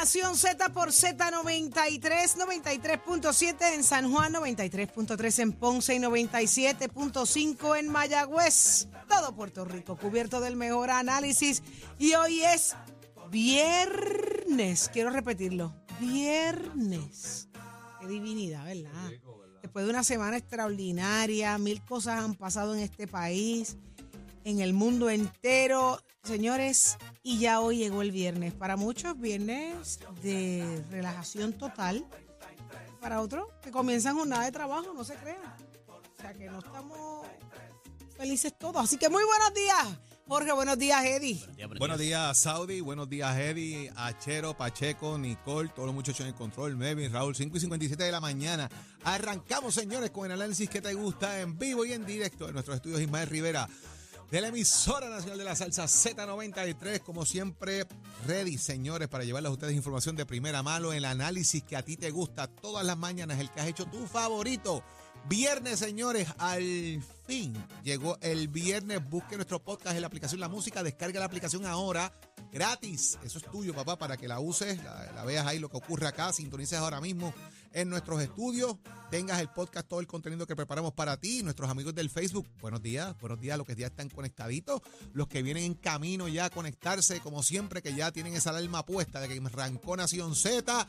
Nación Z por Z93, 93.7 en San Juan, 93.3 en Ponce y 97.5 en Mayagüez. Todo Puerto Rico cubierto del mejor análisis. Y hoy es viernes. Quiero repetirlo. Viernes. Qué divinidad, ¿verdad? Después de una semana extraordinaria, mil cosas han pasado en este país en el mundo entero, señores, y ya hoy llegó el viernes. Para muchos, viernes de relajación total. Para otros, que comienzan jornada de trabajo, no se crean. O sea, que no estamos felices todos. Así que muy buenos días, Jorge. Buenos días, Eddie. Buenos días, Saudi. Buenos días, Eddie, Achero, Pacheco, Nicole, todos los muchachos en el control, Melvin, Raúl, 5 y 57 de la mañana. Arrancamos, señores, con el análisis que te gusta en vivo y en directo en nuestros estudios Ismael Rivera de la emisora nacional de la salsa Z93. Como siempre, ready, señores, para llevarles a ustedes información de primera mano, el análisis que a ti te gusta todas las mañanas, el que has hecho tu favorito. Viernes, señores, al fin llegó el viernes. Busque nuestro podcast en la aplicación La Música. Descarga la aplicación ahora, gratis. Eso es tuyo, papá, para que la uses, la, la veas ahí lo que ocurre acá. Sintonices ahora mismo en nuestros estudios. Tengas el podcast, todo el contenido que preparamos para ti. Nuestros amigos del Facebook, buenos días, buenos días. Los que ya están conectaditos, los que vienen en camino ya a conectarse, como siempre, que ya tienen esa alarma puesta de que arrancó Nación Z.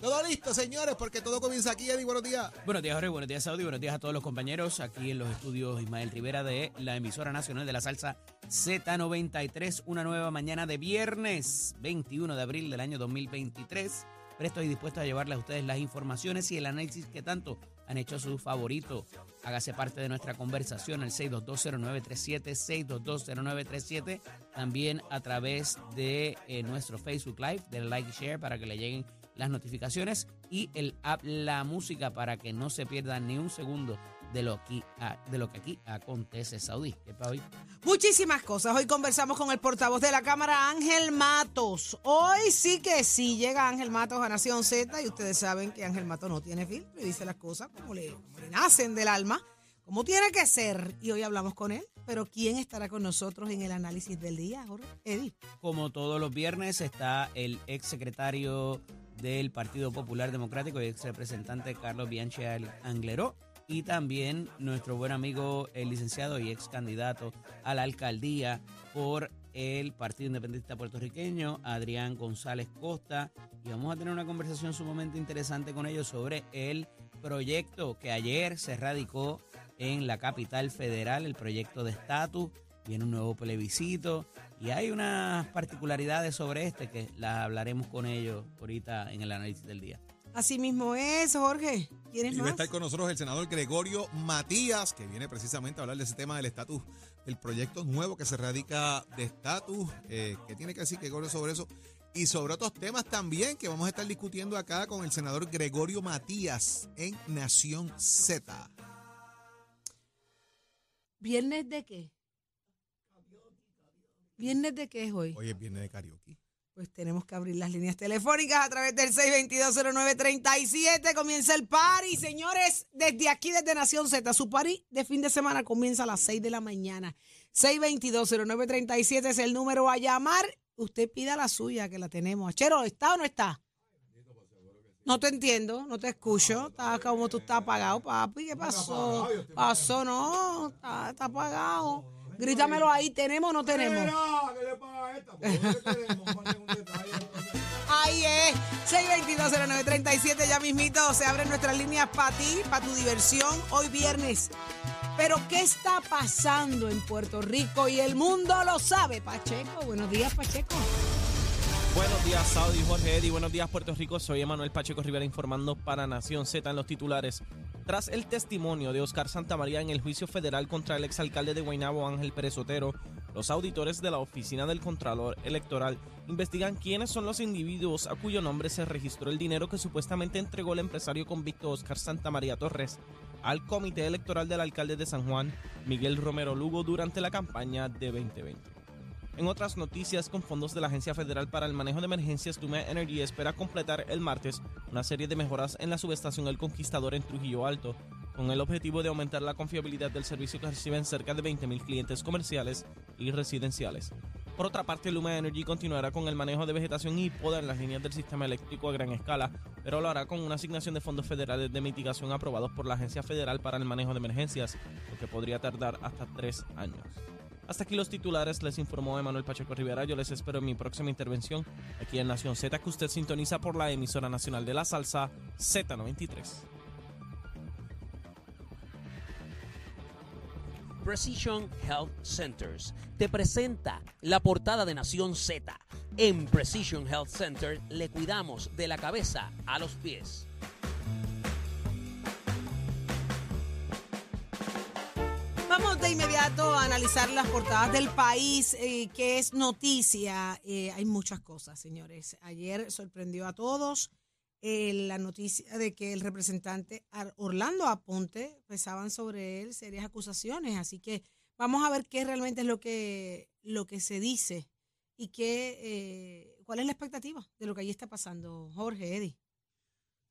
Todo listo, señores, porque todo comienza aquí, Eddie. Buenos días. Buenos días, Jorge. Buenos días, Saudi. Buenos días a todos los compañeros aquí en los estudios Ismael Rivera de la emisora nacional de la salsa Z93. Una nueva mañana de viernes 21 de abril del año 2023. Presto y dispuesto a llevarles a ustedes las informaciones y el análisis que tanto han hecho su favorito. Hágase parte de nuestra conversación al 6220937, 6220937. También a través de eh, nuestro Facebook Live, del like y share para que le lleguen las notificaciones y el app La Música para que no se pierdan ni un segundo de lo, aquí, de lo que aquí acontece, Saudí. ¿Qué hoy? Muchísimas cosas. Hoy conversamos con el portavoz de la Cámara, Ángel Matos. Hoy sí que sí llega Ángel Matos a Nación Z y ustedes saben que Ángel Matos no tiene filtro y dice las cosas como le, como le nacen del alma, como tiene que ser. Y hoy hablamos con él. Pero ¿quién estará con nosotros en el análisis del día, Jorge? Eddie. Como todos los viernes está el ex secretario del Partido Popular Democrático y ex representante Carlos Bianchi Angleró y también nuestro buen amigo el licenciado y ex candidato a la alcaldía por el Partido Independentista Puertorriqueño, Adrián González Costa, y vamos a tener una conversación sumamente interesante con ellos sobre el proyecto que ayer se radicó en la capital federal, el proyecto de estatus, viene un nuevo plebiscito y hay unas particularidades sobre este que las hablaremos con ellos ahorita en el análisis del día. Así mismo es, Jorge. ¿Quién es Y va a estar con nosotros el senador Gregorio Matías, que viene precisamente a hablar de ese tema del estatus, del proyecto nuevo que se radica de estatus. Eh, ¿Qué tiene que decir Gregorio sobre eso? Y sobre otros temas también que vamos a estar discutiendo acá con el senador Gregorio Matías en Nación Z. ¿Viernes de qué? ¿Viernes de qué es hoy? Hoy es viernes de karaoke. Pues tenemos que abrir las líneas telefónicas a través del 6220937. Comienza el party, señores, desde aquí, desde Nación Z. Su party de fin de semana comienza a las 6 de la mañana. 6220937 es el número a llamar. Usted pida la suya, que la tenemos. Achero, ¿está o no está? No te entiendo, no te escucho. Está como tú estás apagado, papi. ¿Qué pasó? Pasó, no. Está, está apagado. Grítamelo ahí. ¿Tenemos o no tenemos? Ahí es. 6220937. Ya mismito se abren nuestras líneas para ti, para tu diversión. Hoy viernes. Pero ¿qué está pasando en Puerto Rico? Y el mundo lo sabe. Pacheco, buenos días, Pacheco. Buenos días, Saudi, Jorge Eddy. Buenos días, Puerto Rico. Soy Emanuel Pacheco Rivera informando para Nación Z en los titulares. Tras el testimonio de Oscar Santamaría en el juicio federal contra el exalcalde de Guaynabo, Ángel Pérez Otero, los auditores de la Oficina del Contralor Electoral investigan quiénes son los individuos a cuyo nombre se registró el dinero que supuestamente entregó el empresario convicto Oscar Santamaría Torres al Comité Electoral del Alcalde de San Juan, Miguel Romero Lugo, durante la campaña de 2020. En otras noticias, con fondos de la Agencia Federal para el Manejo de Emergencias, Duma Energy espera completar el martes una serie de mejoras en la subestación El Conquistador en Trujillo Alto, con el objetivo de aumentar la confiabilidad del servicio que reciben cerca de 20.000 clientes comerciales y residenciales. Por otra parte, Luma Energy continuará con el manejo de vegetación y poda en las líneas del sistema eléctrico a gran escala, pero lo hará con una asignación de fondos federales de mitigación aprobados por la Agencia Federal para el Manejo de Emergencias, lo que podría tardar hasta tres años. Hasta aquí los titulares, les informó Emanuel Pacheco Rivera. Yo les espero en mi próxima intervención aquí en Nación Z, que usted sintoniza por la emisora nacional de la salsa Z93. Precision Health Centers te presenta la portada de Nación Z. En Precision Health Center le cuidamos de la cabeza a los pies. De inmediato a analizar las portadas del país, eh, que es noticia. Eh, hay muchas cosas, señores. Ayer sorprendió a todos eh, la noticia de que el representante Orlando Aponte pesaban sobre él serias acusaciones. Así que vamos a ver qué realmente es lo que, lo que se dice y qué, cuál es la expectativa de lo que allí está pasando. Jorge, Eddie.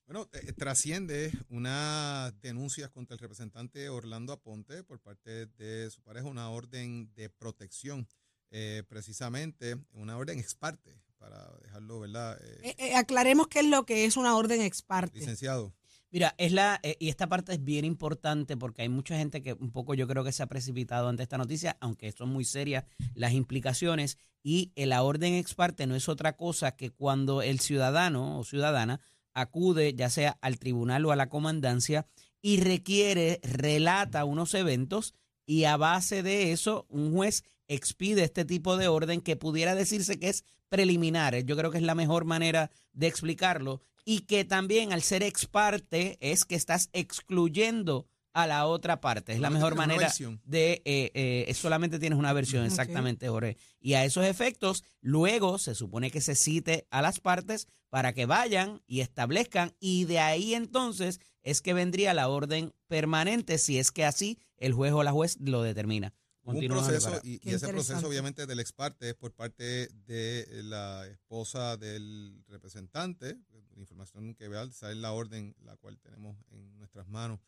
Bueno, eh, trasciende unas denuncias contra el representante Orlando Aponte por parte de su pareja, una orden de protección, eh, precisamente una orden ex parte, para dejarlo, ¿verdad? Eh, aclaremos qué es lo que es una orden ex parte. Licenciado. Mira, es la y esta parte es bien importante porque hay mucha gente que un poco yo creo que se ha precipitado ante esta noticia, aunque son muy serias las implicaciones y la orden ex parte no es otra cosa que cuando el ciudadano o ciudadana acude ya sea al tribunal o a la comandancia y requiere, relata unos eventos y a base de eso un juez expide este tipo de orden que pudiera decirse que es preliminar. Yo creo que es la mejor manera de explicarlo y que también al ser ex parte es que estás excluyendo a la otra parte. Es la mejor manera de... Eh, eh, solamente tienes una versión, exactamente, Jorge. Y a esos efectos, luego se supone que se cite a las partes para que vayan y establezcan y de ahí entonces es que vendría la orden permanente si es que así el juez o la juez lo determina. Un proceso y, ese proceso obviamente del ex parte es por parte de la esposa del representante, la información que vea, sale la orden la cual tenemos en nuestras manos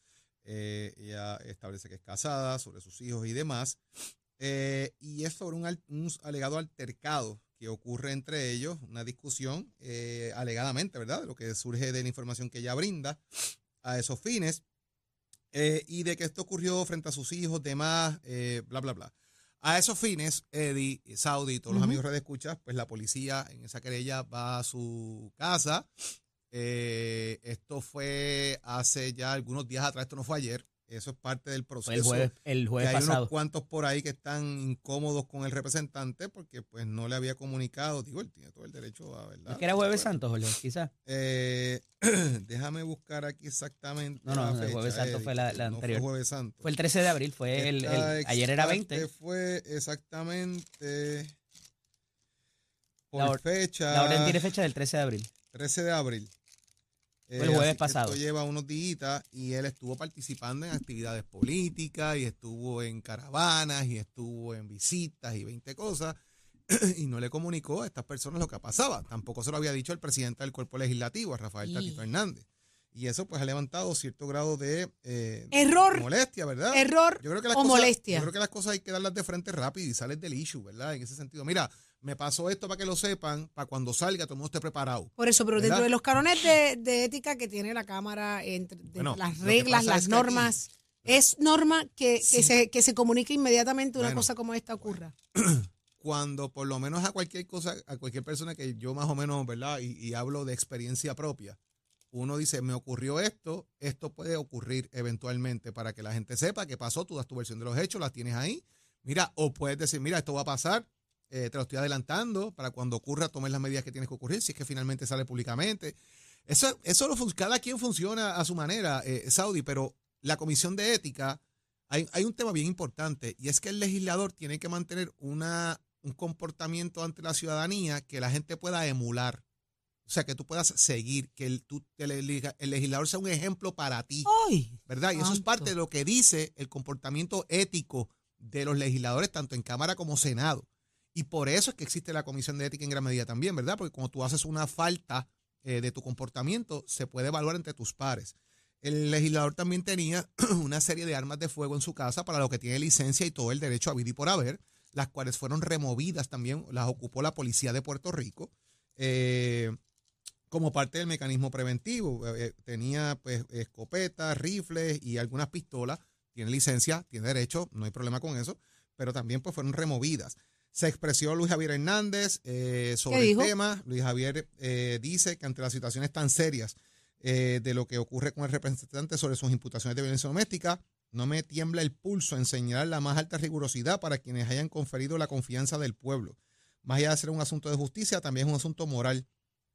eh, ella establece que es casada, sobre sus hijos y demás. Eh, y es sobre un, alegado altercado que ocurre entre ellos, una discusión eh, alegadamente, ¿verdad? De lo que surge de la información que ella brinda a esos fines. y de que esto ocurrió frente a sus hijos, demás, bla, bla, bla. A esos fines, Eddie, Saudi, todos los amigos de escuchas, pues la policía en esa querella va a su casa, eh, esto fue hace ya algunos días atrás, esto no fue ayer. Eso es parte del proceso. El jueves, el jueves hay pasado. unos cuantos por ahí que están incómodos con el representante porque pues no le había comunicado. Digo, él tiene todo el derecho a, ¿verdad? ¿Es que era jueves santo, Jorge? Quizás. Eh, déjame buscar aquí exactamente. No, no, el jueves santo fue la, anterior. fue jueves santo. Fue el 13 de abril, fue el, ayer era 20. Fue exactamente por fecha. La orden tiene fecha del 13 de abril. 13 de abril. El eh, jueves pasado. Esto lleva unos días y él estuvo participando en actividades políticas y estuvo en caravanas y estuvo en visitas y 20 cosas. y no le comunicó a estas personas lo que pasaba. Tampoco se lo había dicho el presidente del cuerpo legislativo, Rafael Tatito Hernández. Y eso pues ha levantado cierto grado de eh, Error, molestia, ¿verdad? error Yo creo que las o cosas, molestia. Yo creo que las cosas hay que darlas de frente rápido y sales del issue, ¿verdad? En ese sentido. Mira, me pasó esto para que lo sepan, para cuando salga todo el mundo esté preparado. Por eso, pero ¿Verdad? dentro de los canones de, de ética que tiene la Cámara, entre, de Bueno, las reglas, las es que normas, es norma que, que Sí. se, que se comunique inmediatamente una Bueno, cosa como esta ocurra. Cuando por lo menos a cualquier cosa, a cualquier persona que yo más o menos, ¿verdad? Y, y hablo de experiencia propia, uno dice, me ocurrió esto, esto puede ocurrir eventualmente para que la gente sepa qué pasó, tú das tu versión de los hechos, las tienes ahí. Mira, o puedes decir, mira, esto va a pasar, eh, te lo estoy adelantando, para cuando ocurra tomes las medidas que tienes que ocurrir, si es que finalmente sale públicamente. Eso, eso lo, cada quien funciona a su manera, eh, Saudi, pero la comisión de ética, hay, hay un tema bien importante y es que el legislador tiene que mantener una, un comportamiento ante la ciudadanía que la gente pueda emular. O sea, que tú puedas seguir, que el, tú- el, el legislador sea un ejemplo para ti. ¡Ay! ¿verdad? Y eso es parte de lo que dice el comportamiento ético de los legisladores, tanto en Cámara como Senado. Y por eso es que existe la Comisión de Ética en gran medida también, ¿verdad? Porque cuando tú haces una falta eh, de tu comportamiento, se puede evaluar entre tus pares. El legislador también tenía una serie de armas de fuego en su casa para lo que tiene licencia y todo el derecho a vivir y por haber, las cuales fueron removidas también, las ocupó la policía de Puerto Rico. Eh, como parte del mecanismo preventivo. Eh, tenía pues escopetas, rifles y algunas pistolas. Tiene licencia, tiene derecho, no hay problema con eso, pero también pues fueron removidas. Se expresó Luis Javier Hernández eh, sobre el tema. Luis Javier eh, dice que ante las situaciones tan serias eh, de lo que ocurre con el representante sobre sus imputaciones de violencia doméstica, no me tiembla el pulso en señalar la más alta rigurosidad para quienes hayan conferido la confianza del pueblo. Más allá de ser un asunto de justicia, también es un asunto moral.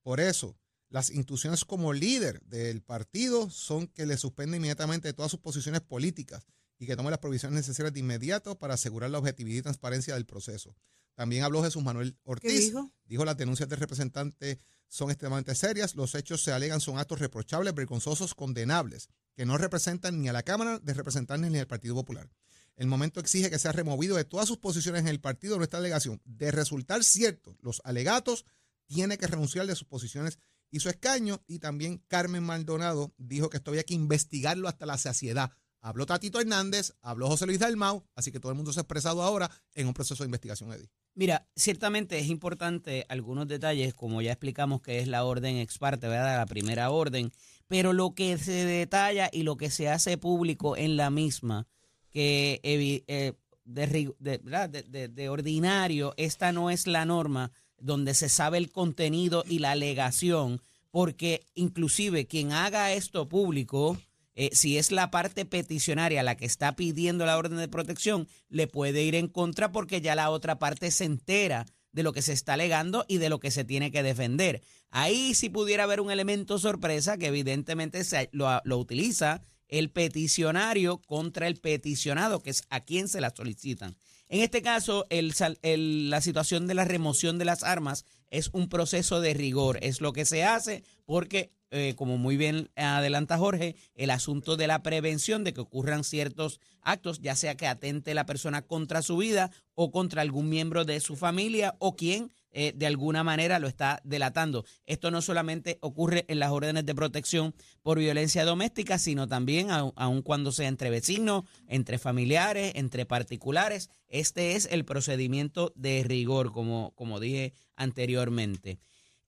Por eso, las instituciones como líder del partido son que le suspende inmediatamente todas sus posiciones políticas y que tome las provisiones necesarias de inmediato para asegurar la objetividad y transparencia del proceso. También habló Jesús Manuel Ortiz. ¿Qué dijo? Dijo las denuncias del representante son extremadamente serias, los hechos se alegan son actos reprochables, vergonzosos, condenables, que no representan ni a la Cámara de Representantes ni al Partido Popular. El momento exige que sea removido de todas sus posiciones en el partido de nuestra delegación. De resultar ciertos los alegatos, tiene que renunciar de sus posiciones y su escaño. Y también Carmen Maldonado dijo que esto había que investigarlo hasta la saciedad. Habló Tatito Hernández, habló José Luis Dalmau, así que todo el mundo se ha expresado ahora en un proceso de investigación, Eddie. Mira, ciertamente es importante algunos detalles, como ya explicamos que es la orden ex parte, ¿verdad? La primera orden, pero lo que se detalla y lo que se hace público en la misma, que eh, de- de- de ordinario, esta no es la norma donde se sabe el contenido y la alegación, porque inclusive quien haga esto público, eh, si es la parte peticionaria la que está pidiendo la orden de protección, le puede ir en contra porque ya la otra parte se entera de lo que se está alegando y de lo que se tiene que defender. Ahí sí pudiera haber un elemento sorpresa que evidentemente se, lo, utiliza el peticionario contra el peticionado, que es a quien se la solicitan. En este caso, la situación de la remoción de las armas es un proceso de rigor, es lo que se hace porque, eh, como muy bien adelanta Jorge, el asunto de la prevención de que ocurran ciertos actos, ya sea que atente la persona contra su vida o contra algún miembro de su familia o quien eh, de alguna manera lo está delatando. Esto no solamente ocurre en las órdenes de protección por violencia doméstica, sino también aun, cuando sea entre vecinos, entre familiares, entre particulares. Este es el procedimiento de rigor, como, como dije anteriormente.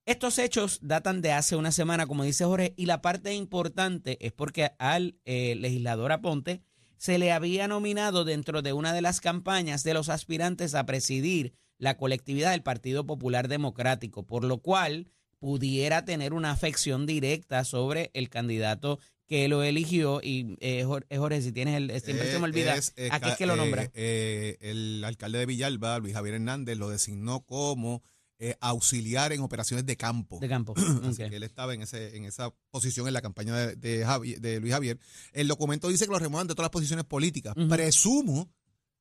Estos hechos datan de hace una semana, como dice Jorge, y la parte importante es porque al eh, legislador Aponte se le había nominado dentro de una de las campañas de los aspirantes a presidir la colectividad del Partido Popular Democrático, por lo cual pudiera tener una afección directa sobre el candidato que lo eligió. Y eh, eh, Jorge, si tienes el. Siempre se me olvida. Es, eh, ¿A qué es que lo eh, nombra? eh, el alcalde de Villalba, Luis Javier Hernández, lo designó como eh, auxiliar en operaciones de campo. de campo. Así que él estaba en, ese, en esa posición en la campaña de, de Javi- de Luis Javier. El documento dice que lo remuevan de todas las posiciones políticas. Presumo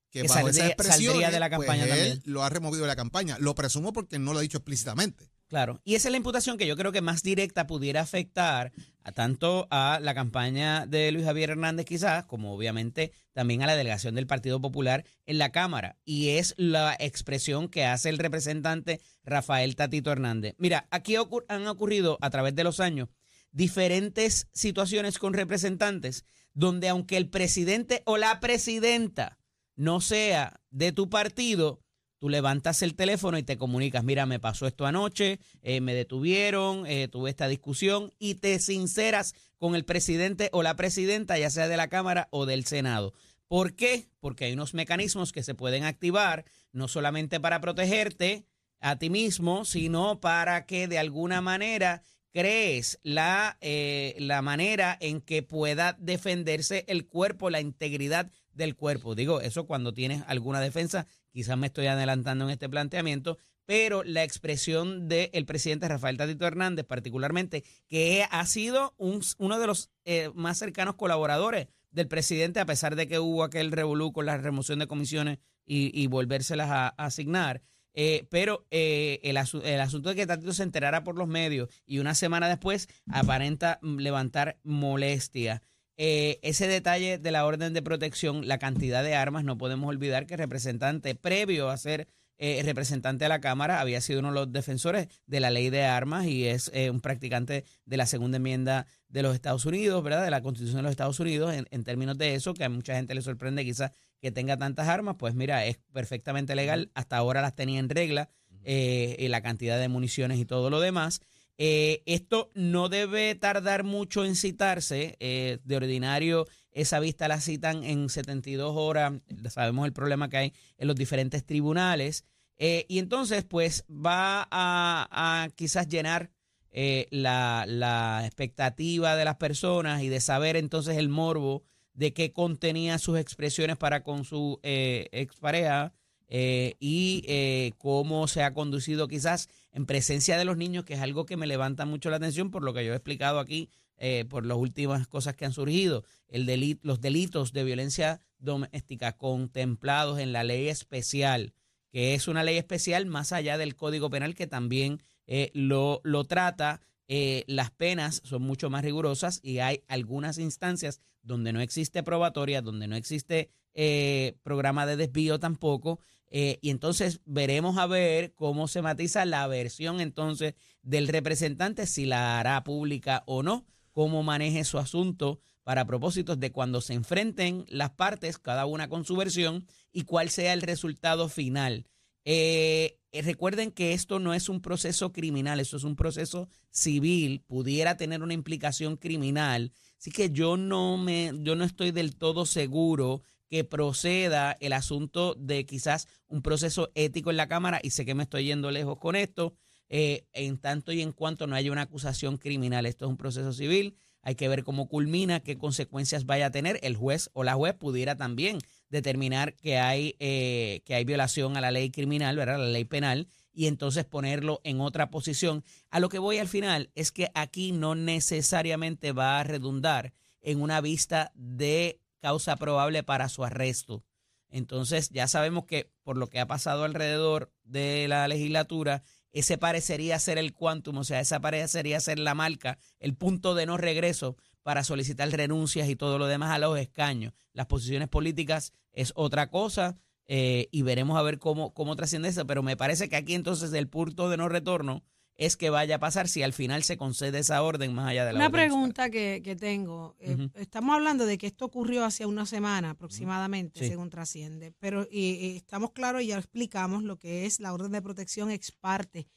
que, Que bajo saldría- expresiones, saldría de la campaña pues, él también. lo ha removido de la campaña. Lo presumo porque no lo ha dicho explícitamente. Claro, y esa es la imputación que yo creo que más directa pudiera afectar a tanto a la campaña de Luis Javier Hernández quizás, como obviamente también a la delegación del Partido Popular en la Cámara, y es la expresión que hace el representante Rafael Tatito Hernández. Mira, aquí han ocurrido a través de los años diferentes situaciones con representantes donde aunque el presidente o la presidenta no sea de tu partido, tú levantas el teléfono y te comunicas, mira, me pasó esto anoche, eh, me detuvieron, eh, tuve esta discusión y te sinceras con el presidente o la presidenta, ya sea de la Cámara o del Senado. ¿Por qué? Porque hay unos mecanismos que se pueden activar, no solamente para protegerte a ti mismo, sino para que de alguna manera crees la, eh, la manera en que pueda defenderse el cuerpo, la integridad del cuerpo. Digo, eso cuando tienes alguna defensa, quizás me estoy adelantando en este planteamiento, pero la expresión del presidente Rafael Tatito Hernández, particularmente, que ha sido un- uno de los eh, más cercanos colaboradores del presidente, a pesar de que hubo aquel revolú con la remoción de comisiones y, y volvérselas a, asignar. Eh, pero eh, el, el asunto de que Tatito se enterara por los medios y una semana después aparenta levantar molestia. Eh, ese detalle de la orden de protección, la cantidad de armas, no podemos olvidar que el representante, previo a ser eh, representante de la Cámara, había sido uno de los defensores de la ley de armas y es eh, un practicante de la segunda enmienda de los Estados Unidos, ¿verdad? De la Constitución de los Estados Unidos, en, en términos de eso, que a mucha gente le sorprende quizás que tenga tantas armas, pues mira, es perfectamente legal, hasta ahora las tenía en regla, eh, y la cantidad de municiones y todo lo demás. Eh, esto no debe tardar mucho en citarse. eh, de ordinario, esa vista la citan en 72 horas. Sabemos el problema que hay en los diferentes tribunales. Eh, y entonces, pues, va a, quizás llenar eh, la, la expectativa de las personas y de saber entonces el morbo de qué contenía sus expresiones para con su expareja eh, y eh, cómo se ha conducido quizás en presencia de los niños, que es algo que me levanta mucho la atención por lo que yo he explicado aquí, eh, por las últimas cosas que han surgido, el deli- los delitos de violencia doméstica contemplados en la ley especial, que es una ley especial más allá del Código Penal que también eh, lo, lo trata. eh, las penas son mucho más rigurosas y hay algunas instancias donde no existe probatoria, donde no existe eh, programa de desvío tampoco. Eh, y entonces veremos a ver cómo se matiza la versión entonces del representante, si la hará pública o no, cómo maneje su asunto para propósitos de cuando se enfrenten las partes, cada una con su versión, y cuál sea el resultado final. Eh, eh, recuerden que esto no es un proceso criminal, esto es un proceso civil, pudiera tener una implicación criminal, así que yo no me, yo no estoy del todo seguro que proceda el asunto de quizás un proceso ético en la Cámara, y sé que me estoy yendo lejos con esto, eh, en tanto y en cuanto no haya una acusación criminal. Esto es un proceso civil, hay que ver cómo culmina, qué consecuencias vaya a tener. El juez o la juez pudiera también determinar que hay, eh, que hay violación a la ley criminal, ¿verdad? la ley penal, y entonces ponerlo en otra posición. A lo que voy al final es que aquí no necesariamente va a redundar en una vista de causa probable para su arresto. Entonces ya sabemos que por lo que ha pasado alrededor de la legislatura, ese parecería ser el quantum, o sea, esa parecería ser la marca, el punto de no regreso para solicitar renuncias y todo lo demás a los escaños. Las posiciones políticas es otra cosa eh, y veremos a ver cómo, cómo trasciende eso, pero me parece que aquí entonces el punto de no retorno es que vaya a pasar si al final se concede esa orden más allá de la Una orden. pregunta que, que tengo. Eh. Estamos hablando de que esto ocurrió hace una semana aproximadamente, Sí. según trasciende. Pero y, y estamos claros y ya explicamos lo que es la orden de protección ex parte.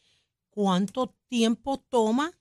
¿Cuánto tiempo toma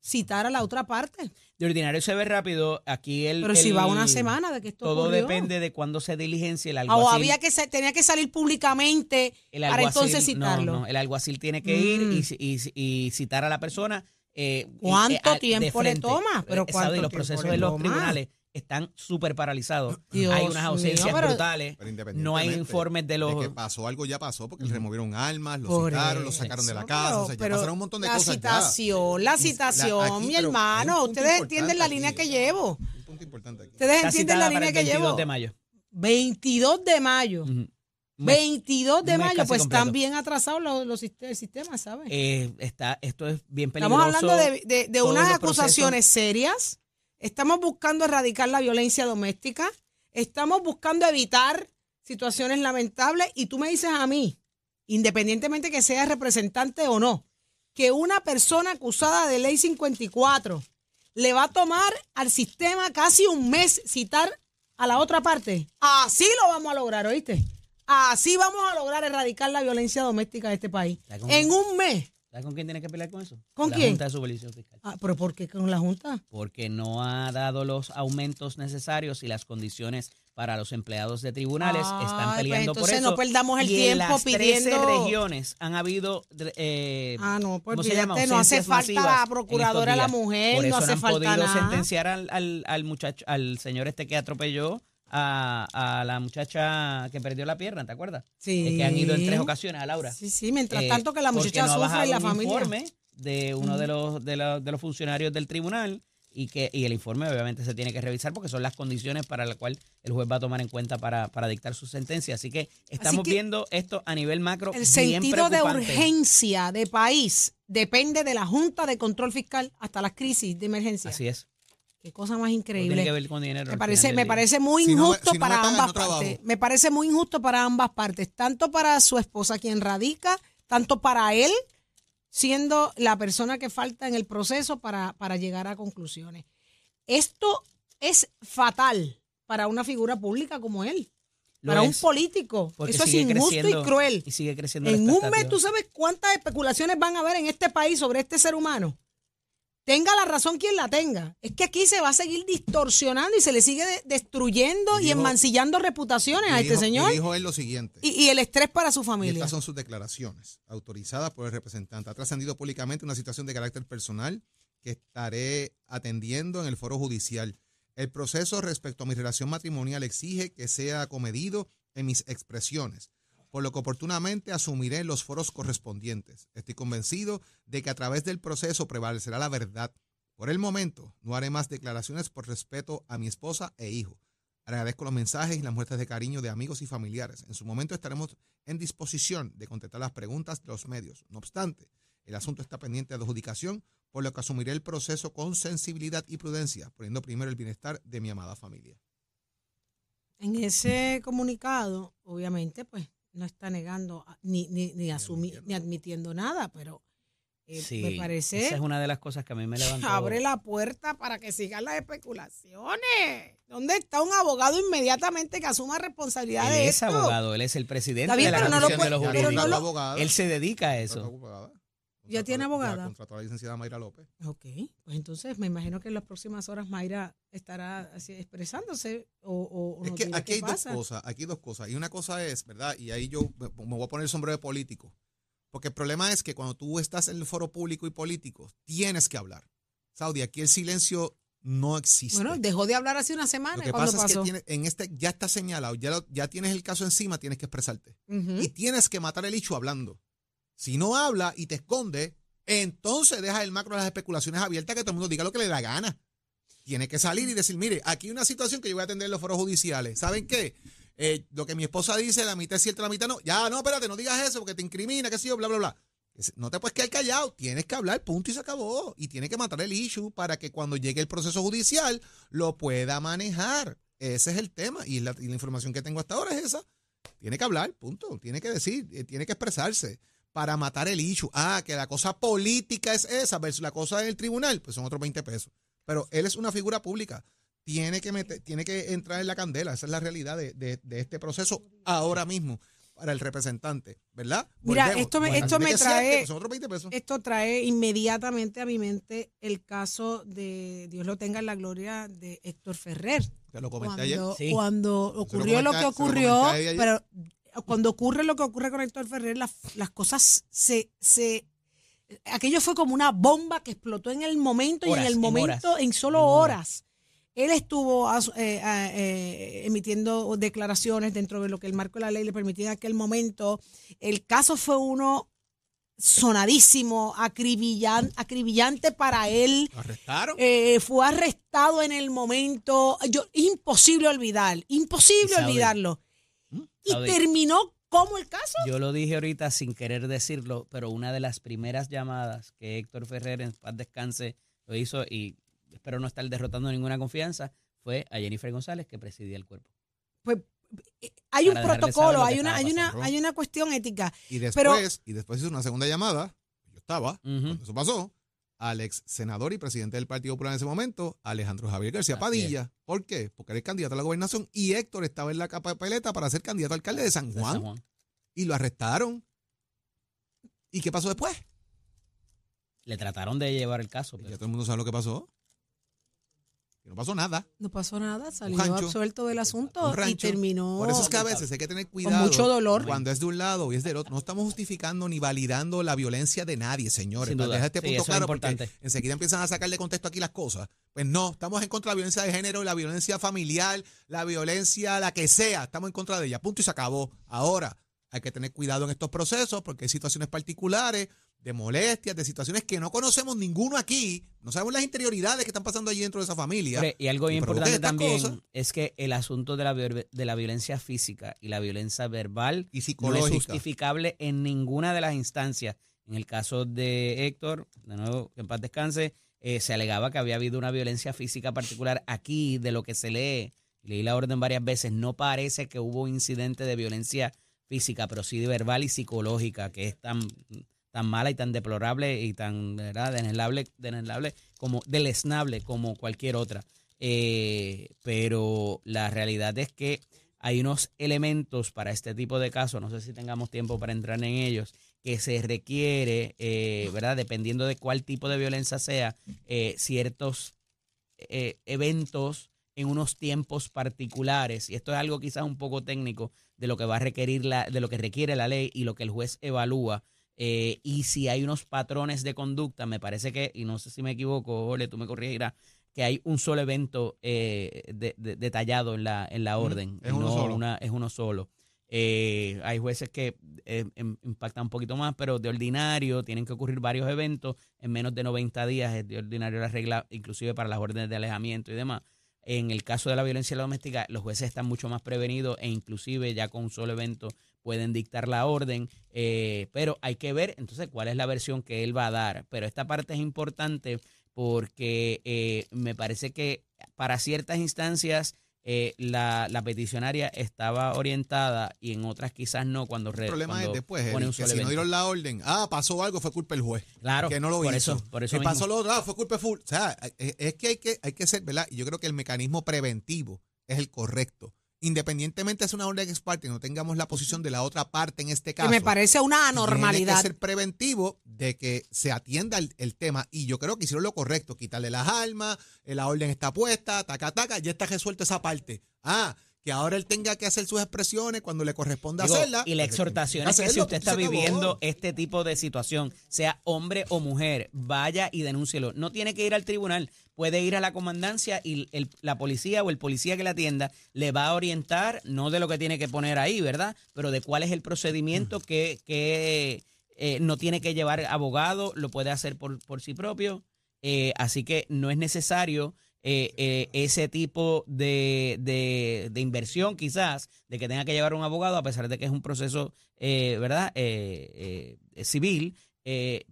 citar a la otra parte? De ordinario se ve rápido, aquí el... Pero si va una semana de que esto Todo ocurrió. depende de cuándo se diligencia el Ah, alguacil. O había que tenía que salir públicamente el para entonces citarlo. no, el alguacil tiene que ir Mm. y, ci- y y citar a la persona. eh, ¿Cuánto eh, de tiempo le toma? Pero ¿cuánto. Y los procesos en los tribunales están súper paralizados. Dios Hay unas mío, ausencias pero- brutales. Pero No hay informes de los... que pasó algo ya pasó porque le removieron armas, lo Por citaron, lo sacaron de la casa, pero- o sea, ya pero pasaron un montón de la cosas ya. citación, la Y la- citación, mi hermano, ustedes entienden la línea aquí. que llevo. Un punto importante aquí. Ustedes Está entienden la línea que 22 llevo. de mayo. 22 de mayo. Ujú. mes- 22 de mayo, pues completo. están bien atrasados los, los sist- el sistema, ¿sabes? Eh, está, esto es bien peligroso. Estamos hablando de, de- de unas los acusaciones serias. Estamos buscando erradicar la violencia doméstica. Estamos buscando evitar situaciones lamentables. Y tú me dices a mí, independientemente que sea representante o no, que una persona acusada de ley 54 le va a tomar al sistema casi un mes citar a la otra parte. Así lo vamos a lograr, ¿oíste? Así vamos a lograr erradicar la violencia doméstica de este país. En un mes. ¿Sabes con quién tiene que pelear con eso? ¿Con la quién? Junta de Supervisión Fiscal. Ah, ¿Pero por qué con la Junta? Porque no ha dado los aumentos necesarios y las condiciones para los empleados de tribunales. Ay, Están pues peleando por entonces eso. no perdamos el y tiempo en las 13 pidiendo- regiones han habido. eh, Ah, no, pues ¿cómo se llama? no hace falta la procuradora, la mujer, Por no eso hace han falta podido nada. sentenciar al, al, al muchacho, al señor este que atropelló a, a la muchacha que perdió la pierna, ¿te acuerdas? Sí. Eh, que han ido en tres ocasiones a Laura. Sí, sí, mientras Eh, tanto que la muchacha no sufre y la un familia. informe de uno de, los, de, los, de los funcionarios del tribunal y que y el informe obviamente se tiene que revisar porque son las condiciones para las cuales el juez va a tomar en cuenta para, para dictar su sentencia. Así que estamos que viendo esto a nivel macro. El bien sentido de urgencia de país depende de la Junta de Control Fiscal hasta las crisis de emergencia. Así es. Qué cosa más increíble. Tiene que ver con dinero. Me parece, me parece muy Si no me- injusto si no me para pagan, ambas no partes. Me parece muy injusto para ambas partes, tanto para su esposa quien radica, tanto para él, siendo la persona que falta en el proceso para, para llegar a conclusiones. Esto es fatal para una figura pública como él, Lo para un político. Eso es injusto y cruel. Y sigue creciendo En un mes. ¿tú sabes cuántas especulaciones van a haber en este país sobre este ser humano? Tenga la razón quien la tenga. Es que aquí se va a seguir distorsionando y se le sigue de- destruyendo y Dijo- enmancillando reputaciones a Y este dijo- señor Y dijo él lo siguiente. y, y el estrés para su Y familia. estas son sus declaraciones, autorizadas por el representante. Ha trascendido públicamente una situación de carácter personal que estaré atendiendo en el foro judicial. El proceso respecto a mi relación matrimonial exige que sea acomedido en mis expresiones, por lo que oportunamente asumiré los foros correspondientes. Estoy convencido de que a través del proceso prevalecerá la verdad. Por el momento, no haré más declaraciones por respeto a mi esposa e hijo. Agradezco los mensajes y las muestras de cariño de amigos y familiares. En su momento estaremos en disposición de contestar las preguntas de los medios. No obstante, el asunto está pendiente de adjudicación, por lo que asumiré el proceso con sensibilidad y prudencia, poniendo primero el bienestar de mi amada familia. En ese comunicado, obviamente, pues no está negando ni, ni, ni, asumi- admitiendo. ni admitiendo nada, pero eh, Sí, me parece Esa es una de las cosas que a mí me levantó. abre la puerta para que sigan las especulaciones. ¿Dónde está un abogado inmediatamente que asuma responsabilidad Él de es esto? abogado, él es el presidente bien, de la pero no lo Comisión de los no Jurídicos. lo-. Él se dedica a eso. ¿Ya tiene abogada? contrató a la licenciada Mayra López. Ok, pues entonces me imagino que en las próximas horas Mayra estará así expresándose o, Es que dirá aquí qué hay dos cosas, aquí hay dos cosas. Y una cosa es, ¿verdad? Y ahí yo me me voy a poner el sombrero de político. Porque el problema es que cuando tú estás en el foro público y político, tienes que hablar. Saudi, aquí el silencio no existe. Bueno, dejó de hablar hace una semana Lo que cuando pasa pasó. es que tiene- en este ya está señalado, ya, lo- ya tienes el caso encima, tienes que expresarte. Ujú. Y tienes que matar el hecho hablando. Si no habla y te esconde, entonces deja el macro de las especulaciones abiertas que todo el mundo diga lo que le da gana. Tiene que salir y decir, mire, aquí hay una situación que yo voy a atender en los foros judiciales. ¿Saben qué? Eh, lo que mi esposa dice, la mitad es cierta, la mitad no. Ya, no, espérate, no digas eso porque te incrimina, qué sé yo, bla, bla, bla. No te puedes quedar callado, tienes que hablar, punto y se acabó. Y tiene que matar el issue para que cuando llegue el proceso judicial lo pueda manejar. Ese es el tema. Y la, y la información que tengo hasta ahora es esa. Tiene que hablar, punto. Tiene que decir, eh, tiene que expresarse para matar el issue. Ah, que la cosa política es esa versus la cosa del tribunal, pues son otros 20 pesos. Pero él es una figura pública. Tiene que, meter- tiene que entrar en la candela. Esa es la realidad de, de- de este proceso ahora mismo para el representante, ¿verdad? Mira, Volvemos. esto me- esto me trae- pues son otros 20 pesos. Esto trae inmediatamente a mi mente el caso de, Dios lo tenga en la gloria, de Héctor Ferrer. Lo comenté ayer. Cuando, Sí. cuando lo ocurrió lo, comenté- que lo ocurrió, ayer. pero cuando ocurre lo que ocurre con Héctor Ferrer, las, las cosas se, se... Aquello fue como una bomba que explotó en el momento y en el en momento, en solo en horas. horas. Él estuvo eh, eh, emitiendo declaraciones dentro de lo que el marco de la ley le permitía en aquel momento. El caso fue uno sonadísimo, acribillan- acribillante para él. Lo arrestaron. Eh, fue arrestado en el momento. Yo, imposible olvidar, imposible Y Y terminó como el caso. Yo lo dije ahorita sin querer decirlo, pero una de las primeras llamadas que Héctor Ferrer en paz descanse lo hizo y espero no estar derrotando ninguna confianza fue a Jennifer González que presidía el cuerpo. Pues eh, hay un protocolo, hay una, hay una, pasando. hay una cuestión ética. Y Pero- después, y después hizo una segunda llamada, yo estaba, cuando eso pasó, al ex senador y presidente del Partido Popular en ese momento, Alejandro Javier García Así Padilla. ¿Por qué? Porque era el candidato a la gobernación y Héctor estaba en la papeleta para ser candidato a alcalde de San de Juan, San Juan. y lo arrestaron. ¿Y qué pasó después? Le trataron de llevar el caso, Ya pero todo el mundo sabe lo que pasó. Que no pasó nada. No pasó nada, salió rancho, absuelto del asunto un y terminó Por eso es que a veces hay que tener cuidado. mucho dolor. Cuando es de un lado y es del otro. No estamos justificando ni validando la violencia de nadie, señores. Sin Para duda. dejar este Sí, punto es claro, porque importante. enseguida empiezan a sacar de contexto aquí las cosas. Pues no, estamos en contra de la violencia de género, la violencia familiar, la violencia, la que sea. Estamos en contra de ella. Punto y se acabó. Ahora, hay que tener cuidado en estos procesos porque hay situaciones particulares de molestias, de situaciones que no conocemos ninguno aquí. No sabemos las interioridades que están pasando allí dentro de esa familia. Y algo Y importante también es que el asunto de la, de la violencia física y la violencia verbal Y no es psicológica. justificable en ninguna de las instancias. En el caso de Héctor, de nuevo, que en paz descanse, eh, se alegaba que había habido una violencia física particular. Aquí, de lo que se lee, leí la orden varias veces, no parece que hubo incidente de violencia física, pero sí de verbal y psicológica, que es tan, tan mala y tan deplorable y tan ¿verdad? denelable, denelable como como cualquier otra. Eh, pero la realidad es que hay unos elementos para este tipo de casos, no sé si tengamos tiempo para entrar en ellos, que se requiere, eh, ¿verdad? Dependiendo de cuál tipo de violencia sea, eh, ciertos eh, eventos en unos tiempos particulares. Y esto es algo quizás un poco técnico de lo que va a requerir la, de lo que requiere la ley y lo que el juez evalúa. Eh, y si hay unos patrones de conducta, me parece que, y no sé si me equivoco, Ole, tú me corregirás, que hay un solo evento eh, de- de- detallado en la, en la orden. es uno no solo. una- es uno solo. Eh, hay jueces que eh, em- impactan un poquito más, pero de ordinario tienen que ocurrir varios eventos en menos de 90 días. Es de ordinario la regla, inclusive para las órdenes de alejamiento y demás. En el caso de la violencia doméstica, los jueces están mucho más prevenidos e inclusive ya con un solo evento pueden dictar la orden, eh, pero hay que ver entonces cuál es la versión que él va a dar. Pero esta parte es importante porque eh, me parece que para ciertas instancias eh, la, la peticionaria estaba orientada y en otras quizás no cuando, re, El problema es cuando después, pone un que solo si no dieron la orden, ah, pasó algo, fue culpa del juez. Claro, que no lo por hizo. eso, por eso que mismo. pasó lo otro, ah, fue culpa de full. O sea, es, es que hay que hay que ser, ¿verdad? Yo creo que el mecanismo preventivo es el correcto. Independientemente de ser una orden ex parte y no tengamos la posición de la otra parte en este Que caso. me parece una Tiene anormalidad. que ser preventivo de que se atienda el, el tema. Y yo creo que hicieron lo correcto. Quitarle las armas, eh, la orden está puesta, taca, taca, ya está resuelto esa parte. Ah, que ahora él tenga que hacer sus expresiones cuando le corresponda Digo, hacerla. y la exhortación es que si usted está viviendo este tipo de situación, sea hombre o mujer, vaya y denúncielo. No tiene que ir al tribunal, puede ir a la comandancia y el- la policía o el policía que la atienda le va a orientar, no de lo que tiene que poner ahí, ¿verdad? Pero de cuál es el procedimiento que, que eh, no tiene que llevar abogado, lo puede hacer por, por sí propio. Eh, así que no es necesario eh, ese tipo de, de- de inversión quizás, de que tenga que llevar un abogado, a pesar de que es un proceso, ¿verdad? Civil.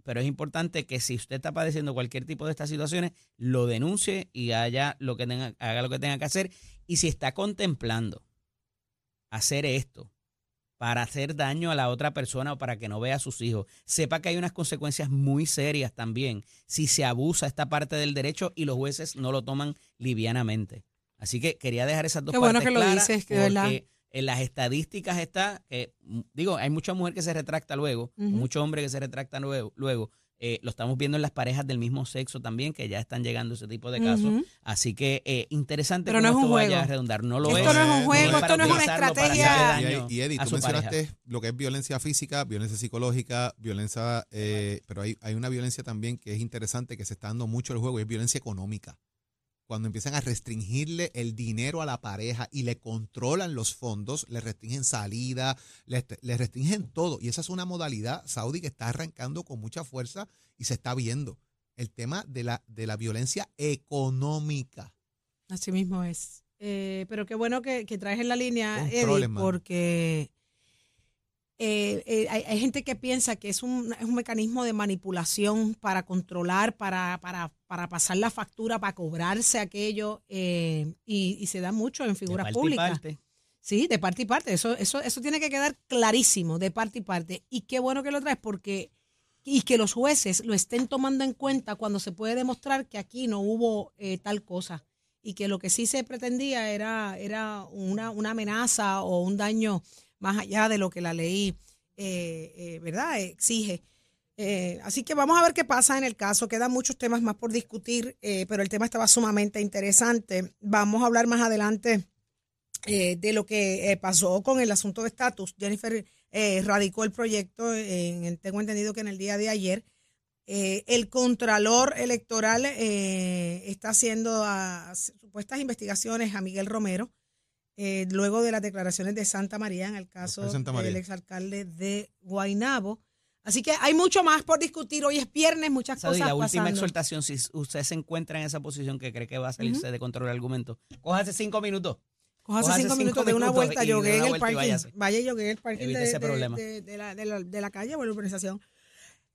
pero es importante que si usted está padeciendo cualquier tipo de estas situaciones, lo denuncie y lo que tenga, haga lo que tenga que hacer. Y si está contemplando hacer esto para hacer daño a la otra persona o para que no vea a sus hijos, sepa que hay unas consecuencias muy serias también si se abusa esta parte del derecho y los jueces no lo toman livianamente. Así que quería dejar esas dos Qué bueno partes que lo claras dices, que verdad. porque en las estadísticas está, que, mm, digo, hay mucha mujer que se retracta luego, Ujú. mucho hombre que se retracta luego, luego. Eh, lo estamos viendo en las parejas del mismo sexo también, que ya están llegando ese tipo de casos. Así que eh, interesante Pero cómo no es un esto vaya juego. a redundar. No lo Esto es. no es un juego, para esto no es una utilizarlo para hacerle estrategia. Y, y Eddie, a tú pareja. mencionaste lo que es violencia física, violencia psicológica, violencia, eh, pero hay, hay una violencia también que es interesante, que se está dando mucho el juego, y es violencia económica. Cuando empiezan a restringirle el dinero a la pareja y le controlan los fondos, le restringen salida, le, le restringen todo. Y esa es una modalidad, Saudi, que está arrancando con mucha fuerza y se está viendo. El tema de la, de la violencia económica. Así mismo es. Eh, pero qué bueno que, que traes en la línea, Eddie, porque eh, eh, hay, hay gente que piensa que es un, es un mecanismo de manipulación para controlar, para, para, para pasar la factura, para cobrarse aquello, eh, y, y se da mucho en De figuras parte y públicas. parte. Sí, de parte y parte. Eso, eso, eso tiene que quedar clarísimo, de parte y parte. Y qué bueno que lo traes porque y que los jueces lo estén tomando en cuenta cuando se puede demostrar que aquí no hubo eh, tal cosa y que lo que sí se pretendía era, era una, una amenaza o un daño más allá de lo que la ley, eh, eh, ¿verdad?, exige. Eh, así que vamos a ver qué pasa en el caso. Quedan muchos temas más por discutir, eh, pero el tema estaba sumamente interesante. Vamos a hablar más adelante eh, de lo que eh, pasó con el asunto de estatus. Jennifer radicó el proyecto, en tengo entendido que en el día de ayer. El Contralor Electoral eh, está haciendo ah, supuestas investigaciones a Miguel Romero, eh, luego de las declaraciones de Santa María en el caso del exalcalde de Guaynabo. Así que hay mucho más por discutir. Hoy es viernes, muchas Saudi, cosas la última pasando. exhortación, si usted se encuentra en esa posición que cree que va a salirse de control el argumento, cójase cinco minutos. Cójase cinco cinco minutos de una vuelta, y yogué en el y parking. váyase. Vaya, yogué en el parking de, de- problema. de- de la, de la- de la calle o la urbanización.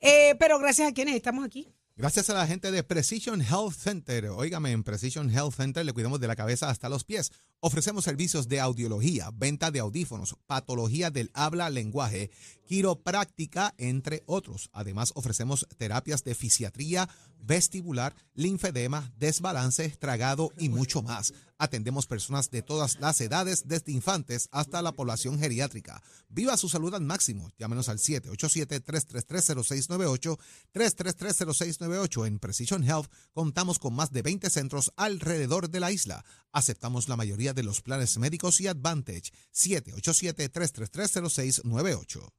Eh, pero gracias a quienes estamos aquí. Gracias a la gente de Precision Health Center. Óigame, en Precision Health Center le cuidamos de la cabeza hasta los pies. Ofrecemos servicios de audiología, venta de audífonos, patología del habla, lenguaje, quiropráctica, entre otros. Además, ofrecemos terapias de fisiatría, vestibular, linfedema, desbalance, tragado y mucho más. Atendemos personas de todas las edades, desde infantes hasta la población geriátrica. Viva su salud al máximo. Llámenos al 787-333-0698, 333-0698. En Precision Health contamos con más de 20 centros alrededor de la isla. Aceptamos la mayoría de los planes médicos y Advantage. 787-333-0698.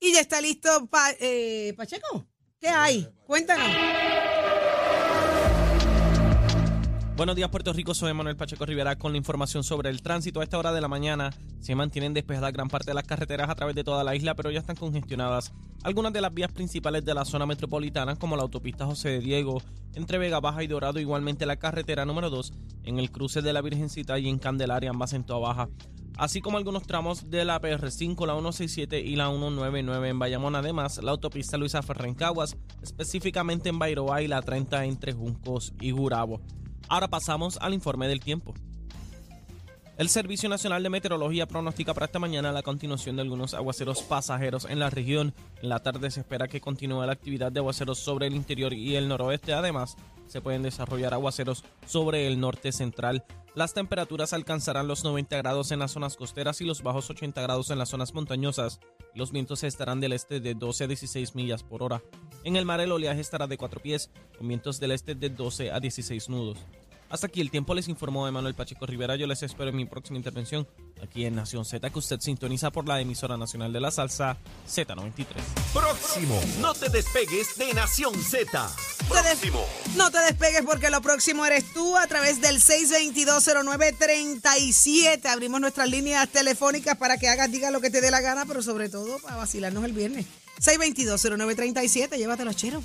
Y ya está listo eh, Pacheco. ¿Qué hay? Cuéntanos. Buenos días, Puerto Rico. Soy Manuel Pacheco Rivera con la información sobre el tránsito. A esta hora de la mañana se mantienen despejadas gran parte de las carreteras a través de toda la isla, pero ya están congestionadas algunas de las vías principales de la zona metropolitana, como la autopista José de Diego, entre Vega Baja y Dorado, igualmente la carretera número 2 en el cruce de la Virgencita y en Candelaria, ambas en Toa Baja, así como algunos tramos de la PR5, la 167 y la 199 en Bayamón. Además, la autopista Luisa Ferrer en Caguas, específicamente en Bairoa y la 30 entre Juncos y Gurabo. Ahora pasamos al informe del tiempo. El Servicio Nacional de Meteorología pronostica para esta mañana la continuación de algunos aguaceros pasajeros en la región. En la tarde se espera que continúe la actividad de aguaceros sobre el interior y el noroeste. Además, se pueden desarrollar aguaceros sobre el norte central. Las temperaturas alcanzarán los 90 grados en las zonas costeras y los bajos 80 grados en las zonas montañosas. Los vientos estarán del este de 12 a 16 millas por hora. En el mar el oleaje estará de 4 pies, con vientos del este de 12 a 16 nudos. Hasta aquí el tiempo les informó Emanuel Pacheco Rivera. Yo les espero en mi próxima intervención aquí en Nación Z, que usted sintoniza por la emisora nacional de la salsa Z93. Próximo. No te despegues de Nación Z. Próximo. No te despegues porque lo próximo eres tú a través del 6220937. Abrimos nuestras líneas telefónicas para que hagas, diga lo que te dé la gana, pero sobre todo para vacilarnos el viernes. 6220937, llévatelo, chero.